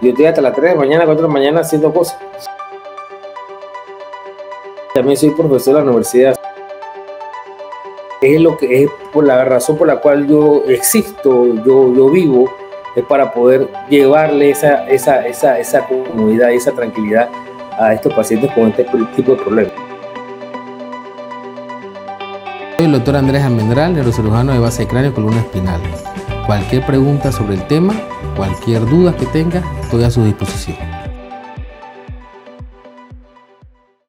Yo estoy hasta las 3 de la mañana, 4 de la mañana haciendo cosas. También soy profesor de la universidad. Es lo que es por la razón por la cual yo existo, yo, yo vivo, es para poder llevarle esa, esa, esa, esa comunidad y esa tranquilidad a estos pacientes con este tipo de problemas. Soy el doctor Andrés Almendral, neurocirujano de base de cráneo columna espinal. Cualquier pregunta sobre el tema, cualquier duda que tenga, estoy a su disposición.